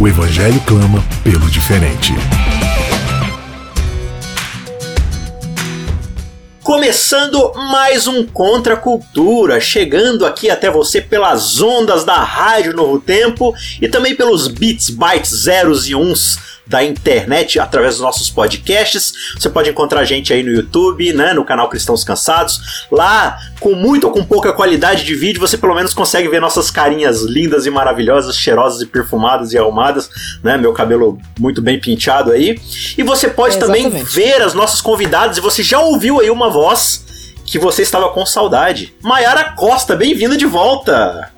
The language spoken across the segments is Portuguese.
O Evangelho clama pelo diferente. Começando mais um Contra Cultura, chegando aqui até você pelas ondas da Rádio Novo Tempo e também pelos bits, bytes, zeros e uns da internet através dos nossos podcasts. Você pode encontrar a gente aí no YouTube, né, no canal Cristãos Cansados. Lá, com muito ou com pouca qualidade de vídeo, você pelo menos consegue ver nossas carinhas lindas e maravilhosas, cheirosas e perfumadas e arrumadas, né? Meu cabelo muito bem penteado aí. E você pode é, também ver as nossas convidadas e você já ouviu aí uma voz que você estava com saudade. Maiara Costa, bem-vinda de volta!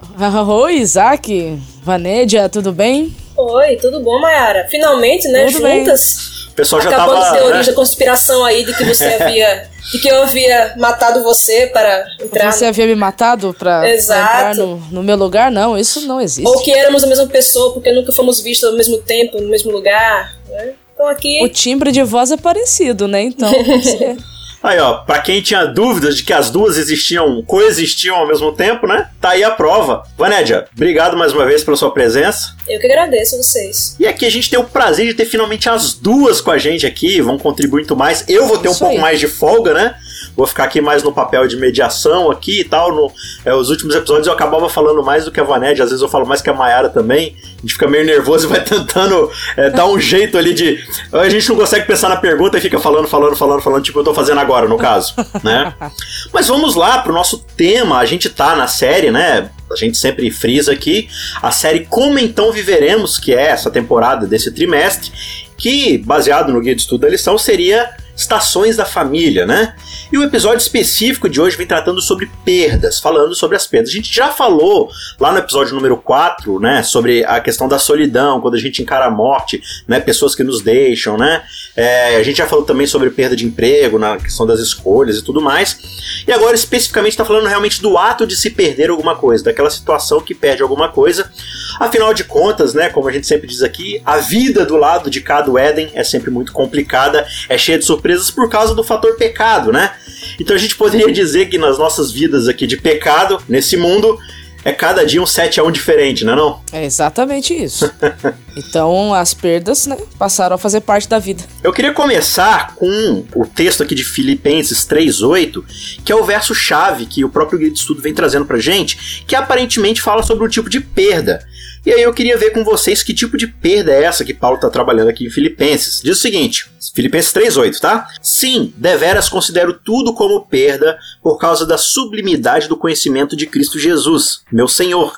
Oi, Isaac, Vanédia, tudo bem? Oi, tudo bom, Mayara? Finalmente, né, tudo juntas. Bem. O pessoal já Acabando tava, teorias né? da conspiração aí de que você havia. de que eu havia matado você para entrar. Você havia me matado para entrar no, no, meu lugar? Não, isso não existe. Ou que éramos a mesma pessoa porque nunca fomos vistos ao mesmo tempo, no mesmo lugar. Né? Então aqui. O timbre de voz é parecido, né? Então. Você... Aí, ó, pra quem tinha dúvidas de que as duas existiam, coexistiam ao mesmo tempo, né? Tá aí a prova. Vanédia, obrigado mais uma vez pela sua presença. Eu que agradeço a vocês. E aqui a gente tem o prazer de ter finalmente as duas com a gente aqui, vão contribuir muito mais. Eu vou ter Isso um pouco aí. mais de folga, né? Vou ficar aqui mais no papel de mediação aqui e tal. No, é, os últimos episódios eu acabava falando mais do que a Vanédia, às vezes eu falo mais que a Mayara também. A gente fica meio nervoso e vai tentando é, dar um jeito ali de. A gente não consegue pensar na pergunta e fica falando, falando, falando, falando, tipo eu tô fazendo agora, no caso, né? Mas vamos lá pro nosso tema. A gente tá na série, né? A gente sempre frisa aqui a série Como Então Viveremos, que é essa temporada desse trimestre, que, baseado no guia de estudo da lição, seria estações da família, né? E o episódio específico de hoje vem tratando sobre perdas, falando sobre as perdas. A gente já falou lá no episódio número 4, né, sobre a questão da solidão, quando a gente encara a morte, né, pessoas que nos deixam, né? É, a gente já falou também sobre perda de emprego, na questão das escolhas e tudo mais. E agora especificamente está falando realmente do ato de se perder alguma coisa, daquela situação que perde alguma coisa. Afinal de contas, né, como a gente sempre diz aqui, a vida do lado de cada Éden é sempre muito complicada, é cheia de surpresas presas por causa do fator pecado, né? Então a gente poderia dizer que nas nossas vidas aqui de pecado, nesse mundo, é cada dia um 7 a 1 diferente, não é não? É exatamente isso. então as perdas, né, passaram a fazer parte da vida. Eu queria começar com o texto aqui de Filipenses 3:8, que é o verso chave que o próprio guia de estudo vem trazendo pra gente, que aparentemente fala sobre o tipo de perda e aí eu queria ver com vocês que tipo de perda é essa que Paulo está trabalhando aqui em Filipenses. Diz o seguinte, Filipenses 3:8, tá? Sim, deveras considero tudo como perda por causa da sublimidade do conhecimento de Cristo Jesus, meu Senhor,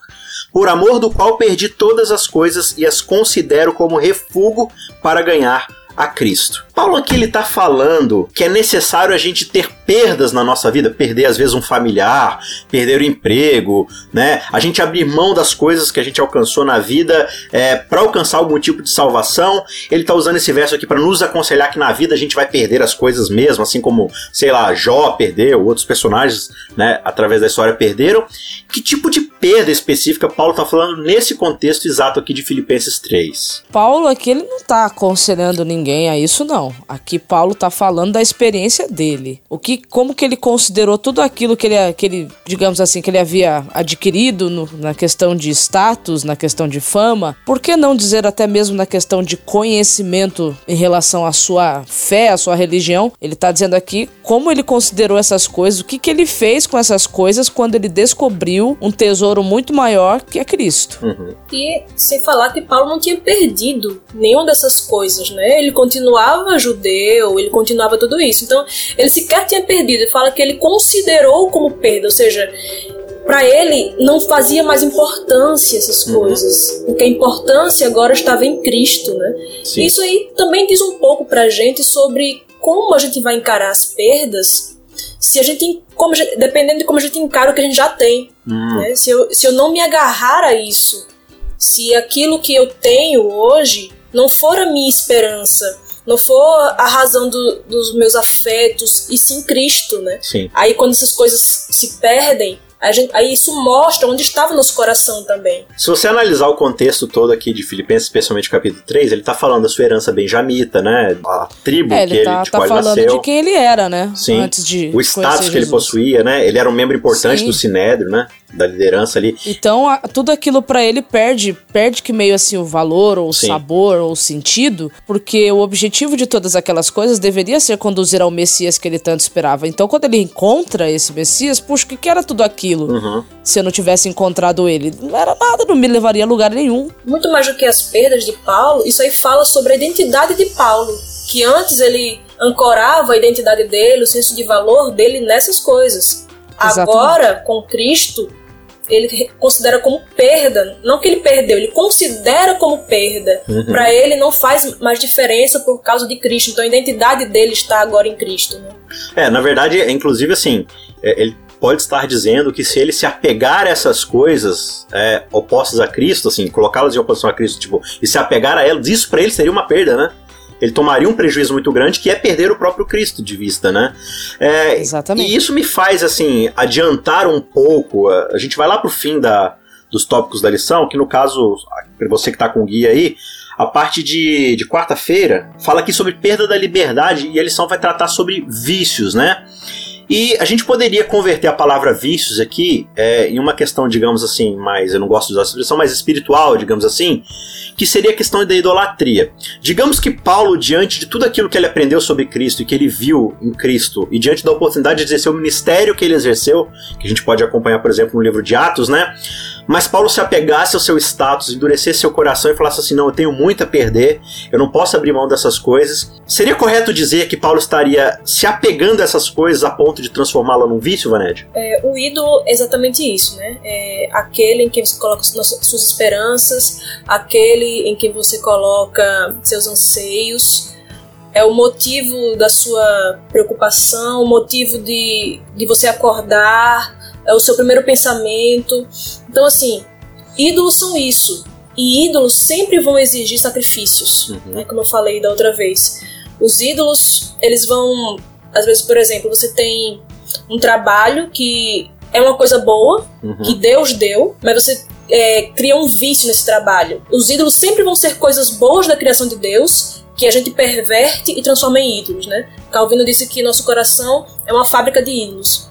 por amor do qual perdi todas as coisas e as considero como refúgio para ganhar a Cristo. Paulo aqui ele está falando que é necessário a gente ter perdas na nossa vida, perder às vezes um familiar, perder o emprego, né? A gente abrir mão das coisas que a gente alcançou na vida é, para alcançar algum tipo de salvação. Ele está usando esse verso aqui para nos aconselhar que na vida a gente vai perder as coisas mesmo, assim como, sei lá, Jó perdeu, outros personagens, né, através da história perderam. Que tipo de perda específica Paulo está falando nesse contexto exato aqui de Filipenses 3? Paulo aqui ele não está aconselhando ninguém a isso não. Aqui Paulo está falando da experiência dele. O que, como que ele considerou tudo aquilo que ele, que ele digamos assim, que ele havia adquirido no, na questão de status, na questão de fama. Por que não dizer até mesmo na questão de conhecimento em relação à sua fé, à sua religião? Ele está dizendo aqui como ele considerou essas coisas, o que, que ele fez com essas coisas quando ele descobriu um tesouro muito maior que é Cristo. Uhum. E sem falar que Paulo não tinha perdido nenhuma dessas coisas, né? Ele continuava judeu, ele continuava tudo isso. Então, ele sequer tinha perdido. Ele fala que ele considerou como perda, ou seja, para ele não fazia mais importância essas uhum. coisas, porque a importância agora estava em Cristo, né? Sim. Isso aí também diz um pouco pra gente sobre como a gente vai encarar as perdas, se a gente, como, dependendo de como a gente encara o que a gente já tem. Uhum. Né? Se, eu, se eu não me agarrar a isso, Se aquilo que eu tenho hoje não for a minha esperança, não for a razão do, dos meus afetos, e sim Cristo, né? Sim. Aí quando essas coisas se perdem, Gente, aí isso mostra onde estava o nosso coração também. Se você analisar o contexto todo aqui de Filipenses, especialmente o capítulo 3, ele está falando da sua herança benjamita, né? A tribo é, ele que tá, ele, tipo, tá falando nasceu. de quem ele era, né? Sim. Antes de o status que ele Jesus. possuía, né? Ele era um membro importante Sim. do Sinédrio, né? Da liderança ali. Então, a- tudo aquilo pra ele perde, perde que meio assim o valor ou o Sim. sabor ou o sentido, porque o objetivo de todas aquelas coisas deveria ser conduzir ao Messias que ele tanto esperava. Então, quando ele encontra esse Messias, puxa, o que, que era tudo aquilo? Uhum. Se eu não tivesse encontrado ele, não era nada, não me levaria a lugar nenhum. Muito mais do que as perdas de Paulo, isso aí fala sobre a identidade de Paulo. Que antes ele ancorava a identidade dele, o senso de valor dele nessas coisas. Exatamente. Agora, com Cristo, ele considera como perda. Não que ele perdeu, ele considera como perda. Pra ele não faz mais diferença por causa de Cristo. Então a identidade dele está agora em Cristo. Né? É, na verdade, inclusive assim, é, ele pode estar dizendo que se ele se apegar a essas coisas é, opostas a Cristo, assim, colocá-las em oposição a Cristo, tipo, e se apegar a elas, isso pra ele seria uma perda, né? Ele tomaria um prejuízo muito grande que é perder o próprio Cristo de vista, né? É, Exatamente. E isso me faz, assim, adiantar um pouco. A a gente vai lá pro fim da, dos tópicos da lição, que no caso, para você que tá com o guia aí, a parte de, de quarta-feira fala aqui sobre perda da liberdade e a lição vai tratar sobre vícios, né? E a gente poderia converter a palavra vícios aqui é, em uma questão, digamos assim, mais, eu não gosto de usar essa expressão, mais espiritual, digamos assim, que seria a questão da idolatria. Digamos que Paulo, diante de tudo aquilo que ele aprendeu sobre Cristo e que ele viu em Cristo, e diante da oportunidade de exercer o ministério que ele exerceu, que a gente pode acompanhar, por exemplo, no livro de Atos, né? Mas Paulo se apegasse ao seu status, endurecesse seu coração e falasse assim: não, eu tenho muito a perder, eu não posso abrir mão dessas coisas. Seria correto dizer que Paulo estaria se apegando a essas coisas a ponto de transformá-la num vício, Vaned? É, o ídolo é exatamente isso, né? É aquele em quem você coloca suas suas esperanças, aquele em quem você coloca seus anseios, é o motivo da sua preocupação, o motivo de, de você acordar, é o seu primeiro pensamento. Então, assim, ídolos são isso. E ídolos sempre vão exigir sacrifícios, Uhum. né? Como eu falei da outra vez. Os ídolos, eles vão. Às vezes, por exemplo, você tem um trabalho que é uma coisa boa, Uhum. que Deus deu, mas você é, cria um vício nesse trabalho. Os ídolos sempre vão ser coisas boas da criação de Deus que a gente perverte e transforma em ídolos, né? Calvino disse que nosso coração é uma fábrica de ídolos.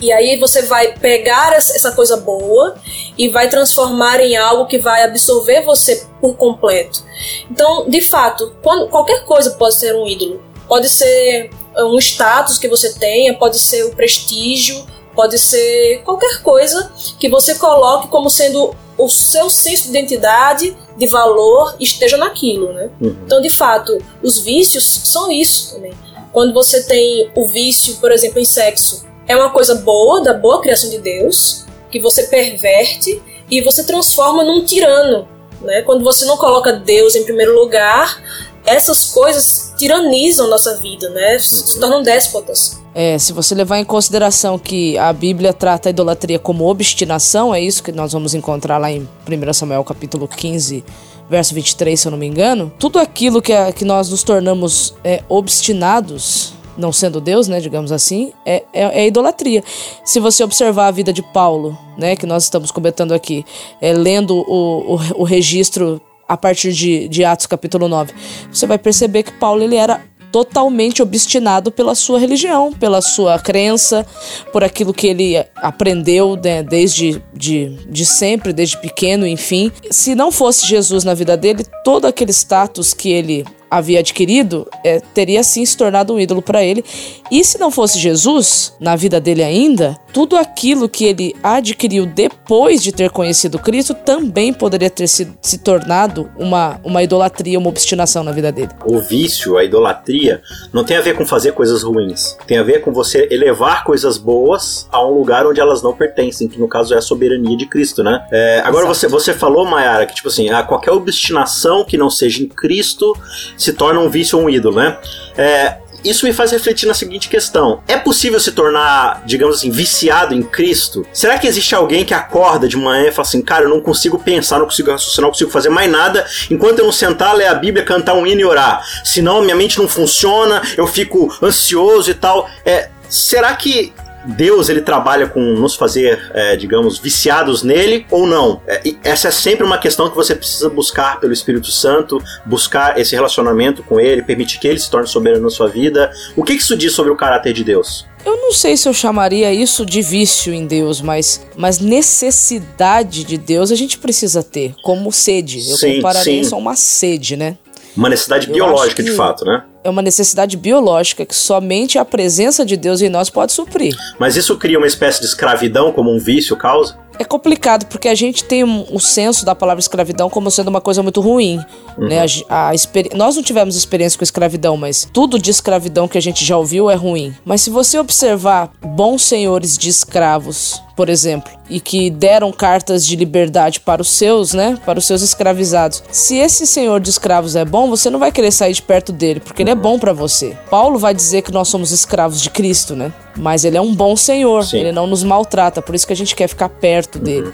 E aí você vai pegar essa coisa boa e vai transformar em algo que vai absorver você por completo. Então, de fato, quando, qualquer coisa pode ser um ídolo. Pode ser um status que você tenha, pode ser o prestígio, pode ser qualquer coisa que você coloque como sendo o seu senso de identidade, de valor, esteja naquilo, né? Uhum. Então, de fato, os vícios são isso também. Quando você tem o vício, por exemplo, em sexo, é uma coisa boa, da boa criação de Deus, que você perverte e você transforma num tirano. Né? Quando você não coloca Deus em primeiro lugar, essas coisas tiranizam nossa vida, né? se tornam déspotas. É, se você levar em consideração que a Bíblia trata a idolatria como obstinação, é isso que nós vamos encontrar lá em 1 Samuel capítulo 15, verso 23, se eu não me engano. Tudo aquilo que, é- que nós nos tornamos é, obstinados, não sendo Deus, né, digamos assim, é, é, é idolatria. Se você observar a vida de Paulo, né, que nós estamos comentando aqui, é, lendo o, o, o registro a partir de, de Atos capítulo 9, você vai perceber que Paulo ele era totalmente obstinado pela sua religião, pela sua crença, por aquilo que ele aprendeu né, desde de, de sempre, desde pequeno, enfim. Se não fosse Jesus na vida dele, todo aquele status que ele havia adquirido é, teria sim se tornado um ídolo para ele. E se não fosse Jesus na vida dele ainda, tudo aquilo que ele adquiriu depois de ter conhecido Cristo também poderia ter se, se tornado uma, uma idolatria, uma obstinação na vida dele. O vício, a idolatria, não tem a ver com fazer coisas ruins. Tem a ver com você elevar coisas boas a um lugar onde elas não pertencem, que no caso é a soberania de Cristo, né? É, agora você, você falou, Mayara, que tipo assim, a qualquer obstinação que não seja em Cristo se torna um vício ou um ídolo, né? É, isso me faz refletir na seguinte questão: é possível se tornar, digamos assim, viciado em Cristo? Será que existe alguém que acorda de manhã e fala assim, cara, eu não consigo pensar, não consigo raciocinar, não consigo fazer mais nada enquanto eu não sentar, ler a Bíblia, cantar um hino e orar? Senão minha mente não funciona, eu fico ansioso e tal. É, será que Deus ele trabalha com nos fazer, é, digamos, viciados nele ou não? É, essa é sempre uma questão que você precisa buscar pelo Espírito Santo, buscar esse relacionamento com ele, permitir que ele se torne soberano na sua vida. O que isso diz sobre o caráter de Deus? Eu não sei se eu chamaria isso de vício em Deus, mas, mas necessidade de Deus a gente precisa ter, como sede. Eu sim, compararia sim. isso a uma sede, né? Uma necessidade eu biológica, de fato, né? É uma necessidade biológica que somente a presença de Deus em nós pode suprir. Mas isso cria uma espécie de escravidão como um vício causa? É complicado, porque a gente tem um, o senso da palavra escravidão como sendo uma coisa muito ruim. Uhum. Né? A, a Nós não tivemos experiência com escravidão, mas tudo de escravidão que a gente já ouviu é ruim. Mas se você observar bons senhores de escravos, por exemplo, e que deram cartas de liberdade para os seus, né, para os seus escravizados. Se esse senhor de escravos é bom, você não vai querer sair de perto dele, porque ele é bom para você. Paulo vai dizer que nós somos escravos de Cristo, né? Mas ele é um bom senhor, Sim. ele não nos maltrata, por isso que a gente quer ficar perto dele. Uhum.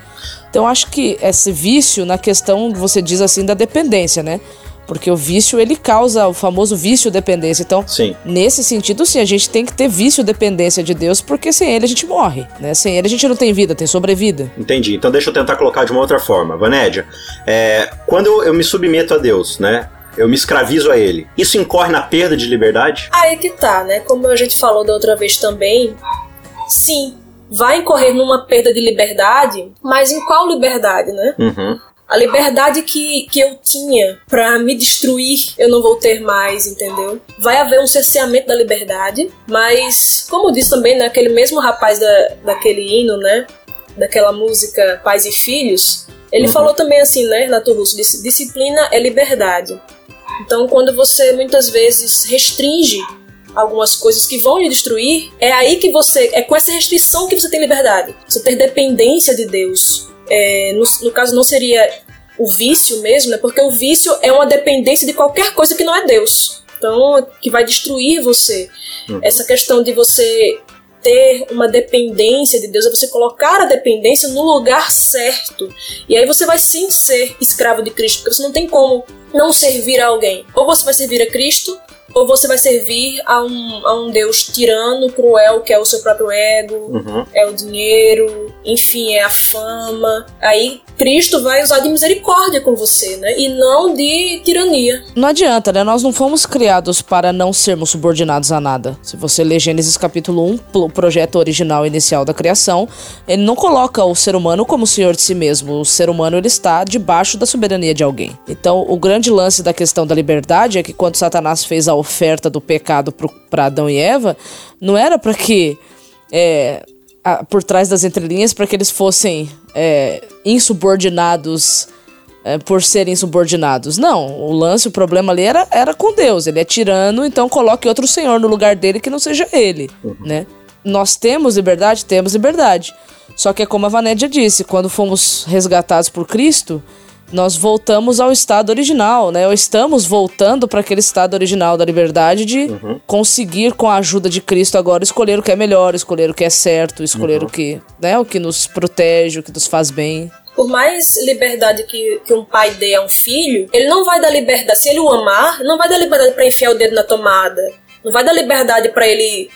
Então acho que esse vício na questão, você diz assim, da dependência, né? Porque o vício, ele causa o famoso vício-dependência. Então, sim. nesse sentido, sim, a gente tem que ter vício-dependência de Deus, porque sem ele a gente morre, né? Sem ele a gente não tem vida, tem sobrevida. Entendi. Então deixa eu tentar colocar de uma outra forma. Vanédia, é, quando eu, eu me submeto a Deus, né? Eu me escravizo a ele. Isso incorre na perda de liberdade? Aí que tá, né? Como a gente falou da outra vez também, sim, vai incorrer numa perda de liberdade, mas em qual liberdade, né? Uhum. A liberdade que, que eu tinha para me destruir, eu não vou ter mais, entendeu? Vai haver um cerceamento da liberdade, mas, como disse também naquele né, mesmo rapaz da, daquele hino, né? Daquela música Pais e Filhos, ele uhum. falou também assim, né, Renato Russo, disciplina é liberdade. Então, quando você muitas vezes restringe algumas coisas que vão lhe destruir, é aí que você, é com essa restrição que você tem liberdade. Você ter dependência de Deus. É, no, no caso, não seria o vício mesmo, né? Porque o vício é uma dependência de qualquer coisa que não é Deus. Então, que vai destruir você. Uhum. Essa questão de você ter uma dependência de Deus é você colocar a dependência no lugar certo. E aí você vai sim ser escravo de Cristo, porque você não tem como não servir a alguém. Ou você vai servir a Cristo, ou você vai servir a um, a um Deus tirano, cruel, que é o seu próprio ego, uhum. é o dinheiro, enfim, é a fama. Aí Cristo vai usar de misericórdia com você, né? E não de tirania. Não adianta, né? Nós não fomos criados para não sermos subordinados a nada. Se você ler Gênesis capítulo 1, o projeto original inicial da criação, ele não coloca o ser humano como senhor de si mesmo. O ser humano ele está debaixo da soberania de alguém. Então, o grande lance da questão da liberdade é que quando Satanás fez a oferta do pecado para Adão e Eva, não era para que. É, a, por trás das entrelinhas, para que eles fossem é, insubordinados é, por serem insubordinados. Não, o lance, o problema ali era, era com Deus. Ele é tirano, então coloque outro senhor no lugar dele que não seja ele, uhum. né? Nós temos liberdade? Temos liberdade. Só que é como a Vanédia disse, quando fomos resgatados por Cristo, nós voltamos ao estado original, né? Ou estamos voltando para aquele estado original da liberdade de uhum. conseguir, com a ajuda de Cristo, agora escolher o que é melhor, escolher o que é certo, escolher uhum. o que, né? O que nos protege, o que nos faz bem por mais liberdade que, que um pai dê a um filho, ele não vai dar liberdade. Se ele o amar, não vai dar liberdade para enfiar o dedo na tomada. Não vai dar liberdade para ele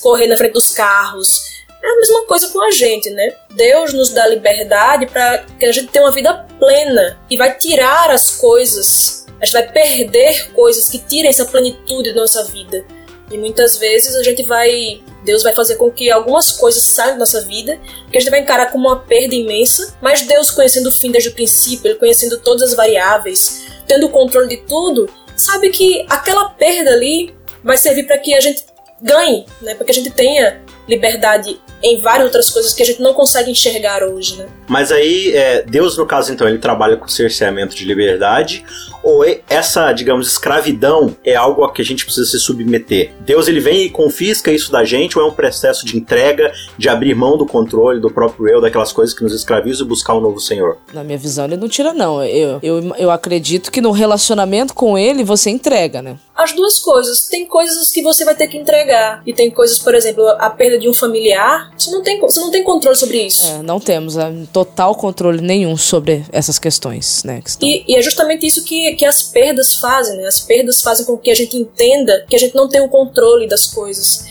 correr na frente dos carros é a mesma coisa com a gente, né? Deus nos dá liberdade para que a gente tenha uma vida plena e vai tirar as coisas, a gente vai perder coisas que tirem essa plenitude da nossa vida. E muitas vezes a gente vai, Deus vai fazer com que algumas coisas saiam da nossa vida, que a gente vai encarar como uma perda imensa, mas Deus conhecendo o fim desde o princípio, ele conhecendo todas as variáveis, tendo o controle de tudo, sabe que aquela perda ali vai servir para que a gente ganhe, né? Para que a gente tenha liberdade em várias outras coisas que a gente não consegue enxergar hoje, né? Mas aí, é, Deus, no caso, então, ele trabalha com cerceamento de liberdade, ou essa, digamos, escravidão é algo a que a gente precisa se submeter? Deus, ele vem e confisca isso da gente, ou é um processo de entrega, de abrir mão do controle, do próprio eu, daquelas coisas que nos escravizam e buscar um novo Senhor? Na minha visão, ele não tira, não. Eu, eu, eu acredito que no relacionamento com ele, você entrega, né? As duas coisas. Tem coisas que você vai ter que entregar. E tem coisas, por exemplo, a perda de um familiar, você não tem, você não tem controle sobre isso. É, não temos é, total controle nenhum sobre essas questões, né? Que e, e, é justamente isso que, que as perdas fazem, né? As perdas fazem com que a gente entenda que a gente não tem o controle das coisas.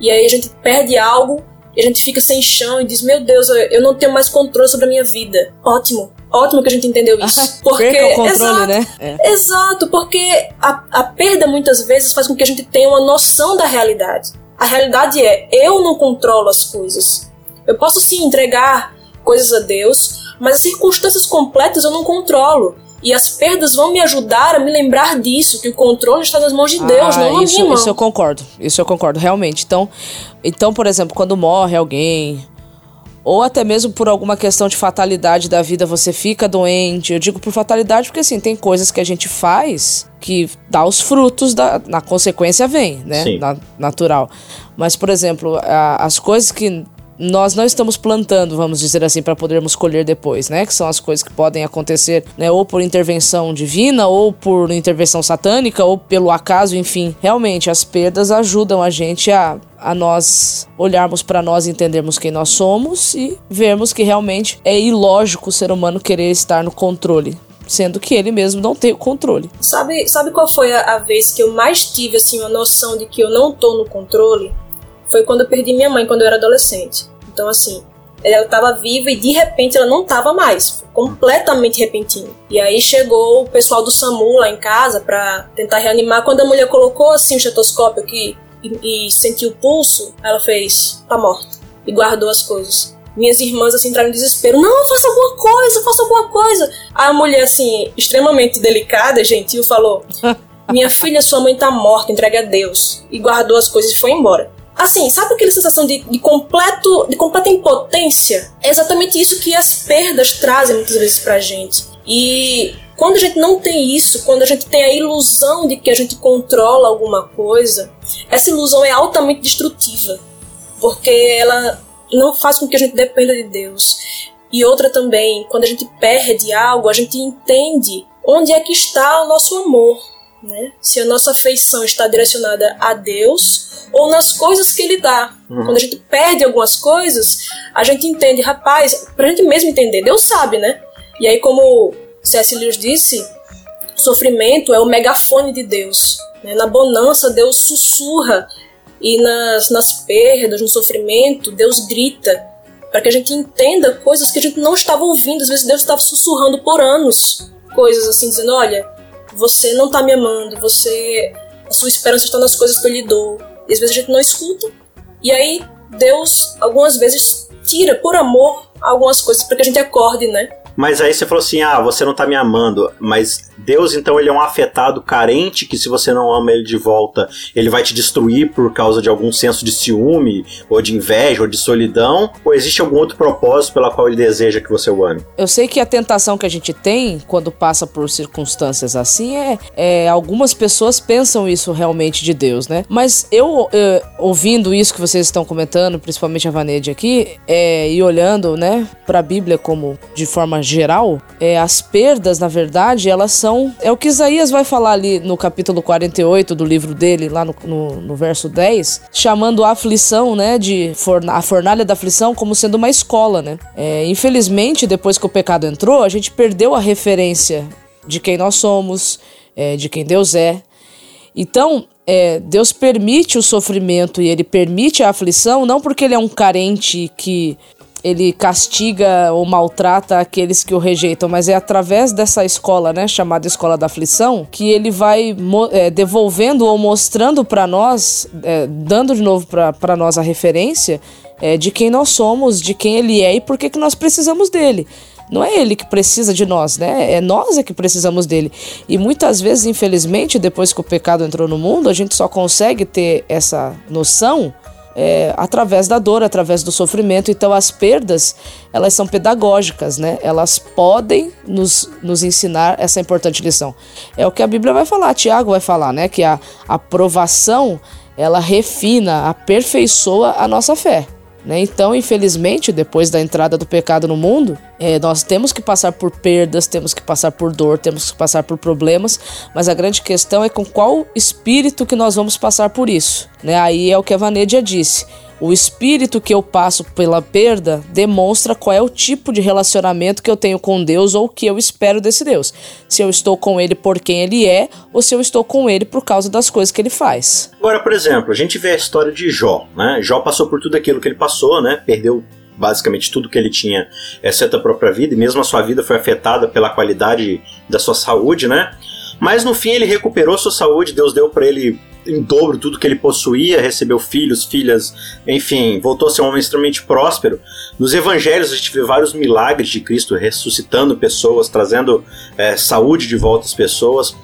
E aí a gente perde algo e a gente fica sem chão e diz: Meu Deus, eu não tenho mais controle sobre a minha vida. Ótimo. Ótimo que a gente entendeu isso. Porque, Perca o controle, exato, né? É. Exato, porque a, a perda muitas vezes faz com que a gente tenha uma noção da realidade. A realidade é, eu não controlo as coisas. Eu posso sim entregar coisas a Deus, mas as circunstâncias completas eu não controlo. E as perdas vão me ajudar a me lembrar disso, que o controle está nas mãos de Deus, ah, não na isso, minha mão. Isso eu concordo, isso eu concordo, realmente. Então, então, por exemplo, quando morre alguém, ou até mesmo por alguma questão de fatalidade da vida você fica doente. Eu digo por fatalidade porque assim, tem coisas que a gente faz que dá os frutos da na consequência vem, né? Na, natural. Mas por exemplo, a, as coisas que nós não estamos plantando, vamos dizer assim, para podermos colher depois, né? Que são as coisas que podem acontecer, né? Ou por intervenção divina, ou por intervenção satânica, ou pelo acaso, enfim. Realmente, as perdas ajudam a gente a, a nós olharmos para nós, entendermos quem nós somos e vermos que realmente é ilógico o ser humano querer estar no controle sendo que ele mesmo não tem o controle. Sabe, sabe qual foi a, a, vez que eu mais tive assim uma noção de que eu não tô no controle? Foi quando eu perdi minha mãe quando eu era adolescente. Então, assim, ela estava viva e de repente ela não estava mais, completamente repentino. E aí chegou o pessoal do SAMU lá em casa para tentar reanimar. Quando a mulher colocou assim o estetoscópio aqui e, e sentiu o pulso, ela fez, tá morta. E guardou as coisas. Minhas irmãs assim entraram em desespero. Não, faça alguma coisa, faça alguma coisa. A mulher assim, extremamente delicada, gentil, falou: "Minha filha, sua mãe tá morta, entregue a Deus." E guardou as coisas e foi embora assim, sabe aquela sensação de, de, completo, de completa impotência? É exatamente isso que as perdas trazem muitas vezes pra gente. E quando a gente não tem isso, quando a gente tem a ilusão de que a gente controla alguma coisa, essa ilusão é altamente destrutiva, porque ela não faz com que a gente dependa de Deus. E outra também, quando a gente perde algo, a gente entende onde é que está o nosso amor, né? Se a nossa afeição está direcionada a Deus ou nas coisas que Ele dá. Uhum. Quando a gente perde algumas coisas, a gente entende, rapaz, pra gente mesmo entender, Deus sabe, né? E aí, como C.S. Lewis disse, sofrimento é o megafone de Deus. Né? Na bonança, Deus sussurra, e nas, nas perdas, no sofrimento, Deus grita para que a gente entenda coisas que a gente não estava ouvindo. Às vezes, Deus estava sussurrando por anos coisas assim, dizendo: olha você não tá me amando, você a sua esperança está nas coisas que eu lhe dou. E às vezes a gente não escuta. E aí Deus algumas vezes tira por amor algumas coisas para que a gente acorde, né? Mas aí você falou assim: ah, você não tá me amando. Mas Deus, então, ele é um afetado carente que, se você não ama ele de volta, ele vai te destruir por causa de algum senso de ciúme, ou de inveja, ou de solidão? Ou existe algum outro propósito pela qual ele deseja que você o ame? Eu sei que a tentação que a gente tem quando passa por circunstâncias assim é, é algumas pessoas pensam isso realmente de Deus, né? Mas eu, eu ouvindo isso que vocês estão comentando, principalmente a Vanede aqui, é, e olhando, né, para a Bíblia como de forma geral, é, as perdas, na verdade, elas são. É o que Isaías vai falar ali no capítulo 48 do livro dele, lá no, no, no verso 10, chamando a aflição, né, de forna, a fornalha da aflição como sendo uma escola, né? É, infelizmente, depois que o pecado entrou, a gente perdeu a referência de quem nós somos, é, de quem Deus é. Então, é, Deus permite o sofrimento e ele permite a aflição, não porque ele é um carente que ele castiga ou maltrata aqueles que o rejeitam, mas é através dessa escola, né, chamada escola da aflição, que ele vai é, devolvendo ou mostrando para nós, é, dando de novo para nós a referência é, de quem nós somos, de quem ele é e por que, que nós precisamos dele. Não é ele que precisa de nós, né? É nós é que precisamos dele. E muitas vezes, infelizmente, depois que o pecado entrou no mundo, a gente só consegue ter essa noção é, através da dor, através do sofrimento. Então, as perdas, elas são pedagógicas, né? Elas podem nos, nos ensinar essa importante lição. É o que a Bíblia vai falar, Tiago vai falar, né? Que a aprovação, ela refina, aperfeiçoa a nossa fé. Né? Então, infelizmente, depois da entrada do pecado no mundo, é, nós temos que passar por perdas, temos que passar por dor, temos que passar por problemas, mas a grande questão é com qual espírito que nós vamos passar por isso. Né? Aí é o que a Vanedia disse. O espírito que eu passo pela perda demonstra qual é o tipo de relacionamento que eu tenho com Deus ou que eu espero desse Deus. Se eu estou com ele por quem ele é ou se eu estou com ele por causa das coisas que ele faz. Agora, por exemplo, a gente vê a história de Jó, né? Jó passou por tudo aquilo que ele passou, né? Perdeu basicamente tudo que ele tinha, exceto a própria vida, e mesmo a sua vida foi afetada pela qualidade da sua saúde, né? Mas no fim ele recuperou sua saúde, Deus deu para ele em dobro tudo que ele possuía, recebeu filhos, filhas, enfim, voltou a ser um homem extremamente próspero. Nos evangelhos a gente vê vários milagres de Cristo ressuscitando pessoas, trazendo é, saúde de volta às pessoas.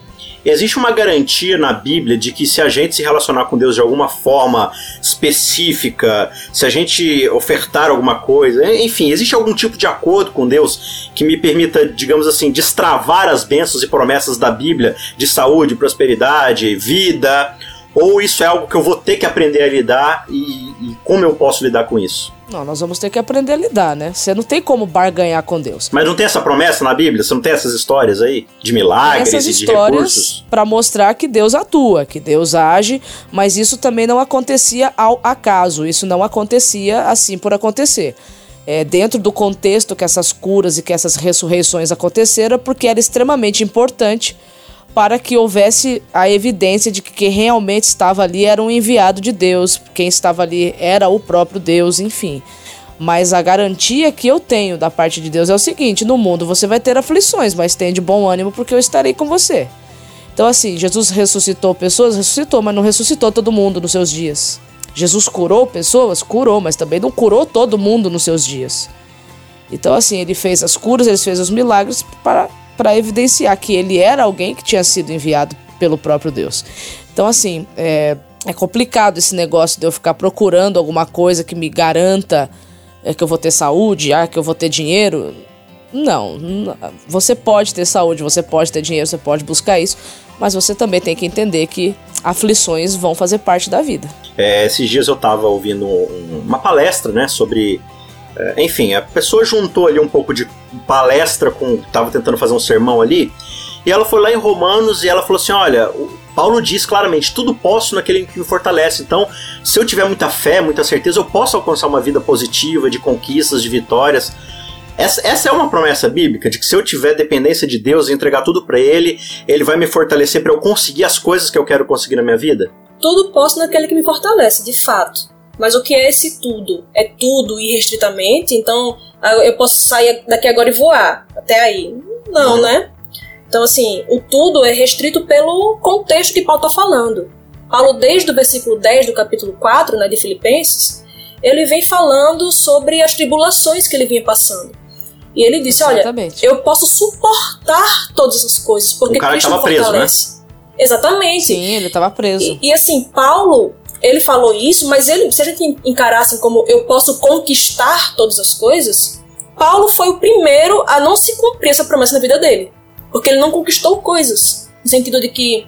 Existe uma garantia na Bíblia de que se a gente se relacionar com Deus de alguma forma específica, se a gente ofertar alguma coisa, enfim, existe algum tipo de acordo com Deus que me permita, digamos assim, destravar as bênçãos e promessas da Bíblia de saúde, prosperidade, vida? Ou isso é algo que eu vou ter que aprender a lidar e, e como eu posso lidar com isso? Não, nós vamos ter que aprender a lidar, né? Você não tem como barganhar com Deus. Mas não tem essa promessa na Bíblia? Você não tem essas histórias aí de milagres essas e de histórias recursos? para mostrar que Deus atua, que Deus age, mas isso também não acontecia ao acaso. Isso não acontecia assim por acontecer. É, dentro do contexto que essas curas e que essas ressurreições aconteceram, porque era extremamente importante para que houvesse a evidência de que quem realmente estava ali era um enviado de Deus, quem estava ali era o próprio Deus, enfim. Mas a garantia que eu tenho da parte de Deus é o seguinte: no mundo você vai ter aflições, mas tenha de bom ânimo, porque eu estarei com você. Então, assim, Jesus ressuscitou pessoas, ressuscitou, mas não ressuscitou todo mundo nos seus dias. Jesus curou pessoas? Curou, mas também não curou todo mundo nos seus dias. Então, assim, ele fez as curas, ele fez os milagres para para evidenciar que ele era alguém que tinha sido enviado pelo próprio Deus. Então, assim, é, é complicado esse negócio de eu ficar procurando alguma coisa que me garanta é, que eu vou ter saúde, ah, que eu vou ter dinheiro. Não, você pode ter saúde, você pode ter dinheiro, você pode buscar isso, mas você também tem que entender que aflições vão fazer parte da vida. É, esses dias eu estava ouvindo uma palestra, né, sobre enfim, a pessoa juntou ali um pouco de palestra com. Tava tentando fazer um sermão ali. E ela foi lá em Romanos e ela falou assim: olha, Paulo diz claramente: tudo posso naquele que me fortalece. Então, se eu tiver muita fé, muita certeza, eu posso alcançar uma vida positiva, de conquistas, de vitórias. Essa, essa é uma promessa bíblica de que se eu tiver dependência de Deus e entregar tudo para Ele, Ele vai me fortalecer para eu conseguir as coisas que eu quero conseguir na minha vida? Tudo posso naquele que me fortalece, de fato. Mas o que é esse tudo? É tudo irrestritamente? Então ah, eu posso sair daqui agora e voar até aí? Não, uhum. né? Então, assim, o tudo é restrito pelo contexto que Paulo está falando. Paulo, desde o versículo 10 do capítulo 4, né, de Filipenses, ele vem falando sobre as tribulações que ele vinha passando. E ele disse: Exatamente. Olha, eu posso suportar todas essas coisas, porque o cara Cristo fortalece. Preso, né? Exatamente. Sim, ele estava preso. E, e, assim, Paulo, ele falou isso, mas ele, se a gente encarasse como eu posso conquistar todas as coisas, Paulo foi o primeiro a não se cumprir essa promessa na vida dele. Porque ele não conquistou coisas. No sentido de que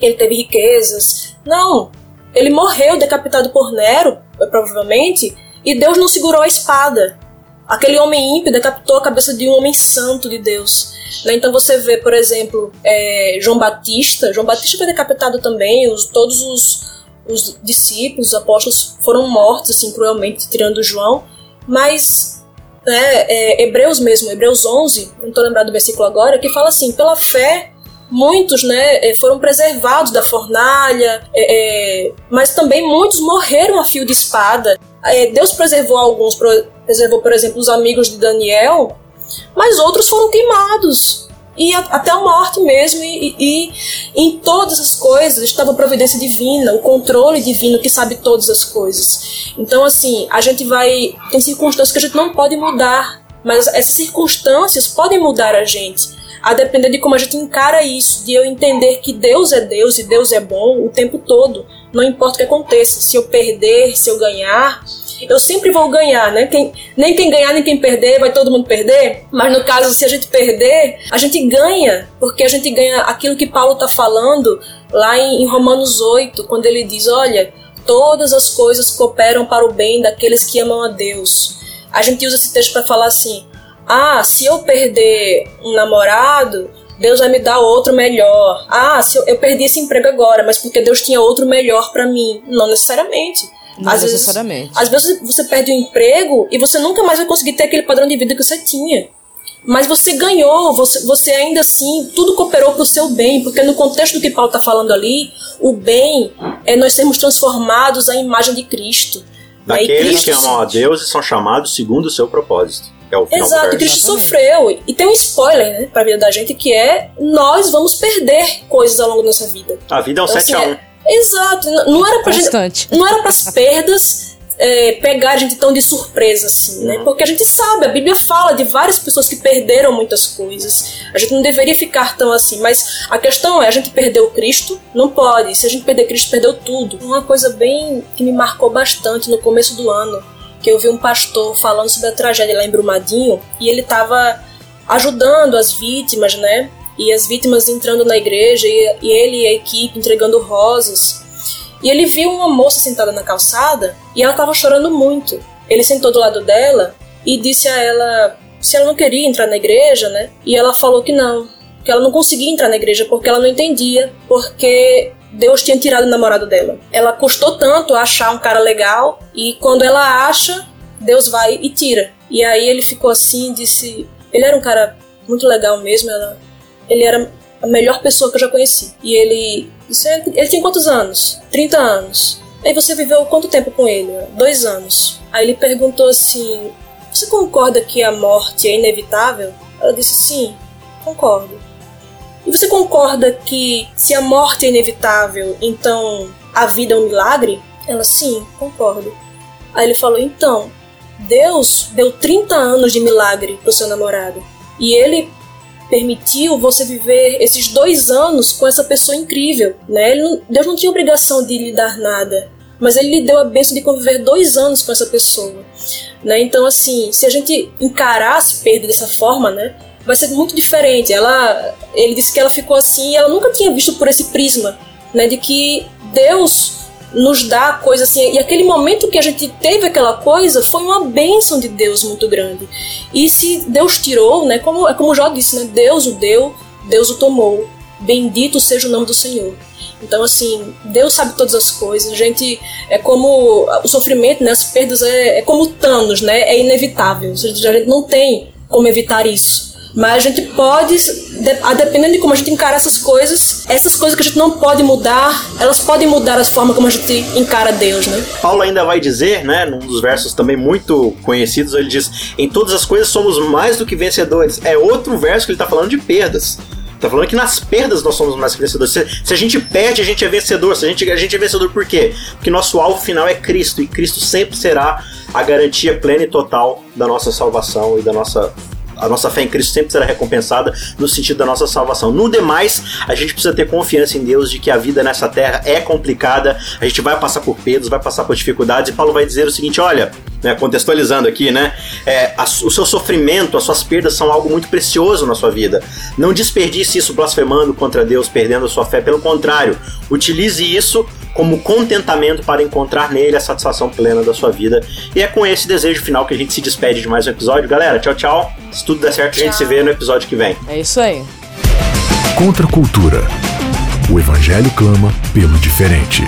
ele teve riquezas. Não. Ele morreu decapitado por Nero, provavelmente, e Deus não segurou a espada. Aquele homem ímpio decapitou a cabeça de um homem santo de Deus. Né? Então você vê, por exemplo, é, João Batista. João Batista foi decapitado também. Os, todos os os discípulos, os apóstolos foram mortos assim cruelmente, tirando João, mas né, é, Hebreus mesmo, Hebreus 11, não estou lembrado do versículo agora, que fala assim, pela fé muitos né, é, foram preservados da fornalha, é, é, mas também muitos morreram a fio de espada. É, Deus preservou alguns, preservou, por exemplo, os amigos de Daniel, mas outros foram queimados e a, até a morte mesmo, e, e, em todas as coisas estava a providência divina, o controle divino que sabe todas as coisas. Então, assim, a gente vai. Tem circunstâncias que a gente não pode mudar, mas essas circunstâncias podem mudar a gente. A depender de como a gente encara isso, de eu entender que Deus é Deus e Deus é bom o tempo todo não importa o que aconteça, se eu perder, se eu ganhar, eu sempre vou ganhar, né? Quem, nem quem ganhar, nem quem perder, vai todo mundo perder. Mas no caso, se a gente perder, a gente ganha, porque a gente ganha aquilo que Paulo está falando lá em, em Romanos 8, quando ele diz: Olha, todas as coisas cooperam para o bem daqueles que amam a Deus. A gente usa esse texto para falar assim: Ah, se eu perder um namorado, Deus vai me dar outro melhor. Ah, se eu, eu perdi esse emprego agora, mas porque Deus tinha outro melhor para mim. Não necessariamente. Não às necessariamente. Vezes, às vezes você perde o um emprego e você nunca mais vai conseguir ter aquele padrão de vida que você tinha. Mas você ganhou, você, você ainda assim, tudo cooperou para o seu bem, porque no contexto do que Paulo está falando ali, o bem é nós sermos transformados à imagem de Cristo. Daqueles que amam a Deus e são chamados segundo o seu propósito. É o Exato, Cristo sofreu. E tem um spoiler, né, pra vida da gente, que é nós vamos perder coisas ao longo da nossa vida. A vida é um então, 7 assim, a 1. É, Exato. Não era pra Constante. gente. Não era para as perdas é, pegar a gente tão de surpresa assim, né? Uhum. Porque a gente sabe, a Bíblia fala de várias pessoas que perderam muitas coisas. A gente não deveria ficar tão assim, mas a questão é, a gente perdeu Cristo? Não pode. Se a gente perder Cristo, perdeu tudo. Uma coisa bem que me marcou bastante no começo do ano, que eu vi um pastor falando sobre a tragédia lá em Brumadinho, e ele estava ajudando as vítimas, né? E as vítimas entrando na igreja e, e ele e a equipe entregando rosas. E ele viu uma moça sentada na calçada e ela estava chorando muito. Ele sentou do lado dela e disse a ela se ela não queria entrar na igreja, né? E ela falou que não, que ela não conseguia entrar na igreja porque ela não entendia, porque Deus tinha tirado o namorado dela. Ela custou tanto achar um cara legal e quando ela acha, Deus vai e tira. E aí ele ficou assim, disse, ele era um cara muito legal mesmo, ela ele era a melhor pessoa que eu já conheci. E ele. Ele tem quantos anos? 30 anos. Aí você viveu quanto tempo com ele? Dois anos. Aí ele perguntou assim: Você concorda que a morte é inevitável? Ela disse: Sim, concordo. E você concorda que se a morte é inevitável, então a vida é um milagre? Ela: Sim, concordo. Aí ele falou: Então, Deus deu 30 anos de milagre pro seu namorado. E ele permitiu você viver esses dois anos com essa pessoa incrível, né? Não, Deus não tinha obrigação de lhe dar nada, mas ele lhe deu a bênção de conviver dois anos com essa pessoa, né? Então, assim, se a gente encarar as perdas dessa forma, né? Vai ser muito diferente. Ela, ele disse que ela ficou assim ela nunca tinha visto por esse prisma, né? De que Deus nos dá coisa assim. E aquele momento que a gente teve aquela coisa foi uma bênção de Deus muito grande. E se Deus tirou, né? Como, é como Jó disse, né? Deus o deu, Deus o tomou. Bendito seja o nome do Senhor. Então, assim, Deus sabe todas as coisas. A gente é como o sofrimento, né? As perdas é, é como Thanos, né? É inevitável. A gente não tem como evitar isso. Mas a gente pode, a dependendo de como a gente encara essas coisas, essas coisas que a gente não pode mudar, elas podem mudar a forma como a gente encara Deus, né? Paulo ainda vai dizer, né, num dos versos também muito conhecidos, ele diz: Em todas as coisas somos mais do que vencedores. É outro verso que ele está falando de perdas. Tá falando que nas perdas nós somos mais vencedores. Se, se, a gente perde, a gente é vencedor. Se a gente, a gente é vencedor por quê? Porque nosso alvo final é Cristo. E Cristo sempre será a garantia plena e total da nossa salvação e da nossa a nossa fé em Cristo sempre será recompensada no sentido da nossa salvação. No demais, a gente precisa ter confiança em Deus de que a vida nessa terra é complicada, a gente vai passar por perdas, vai passar por dificuldades, e Paulo vai dizer o seguinte: olha, né, contextualizando aqui, né? É, a, o seu sofrimento, as suas perdas são algo muito precioso na sua vida. Não desperdice isso blasfemando contra Deus, perdendo a sua fé. Pelo contrário, utilize isso como contentamento para encontrar nele a satisfação plena da sua vida. E é com esse desejo final que a gente se despede de mais um episódio. Galera, tchau, tchau. Se tudo der certo, tchau. a gente se vê no episódio que vem. É isso aí. Contra a cultura. O evangelho clama pelo diferente.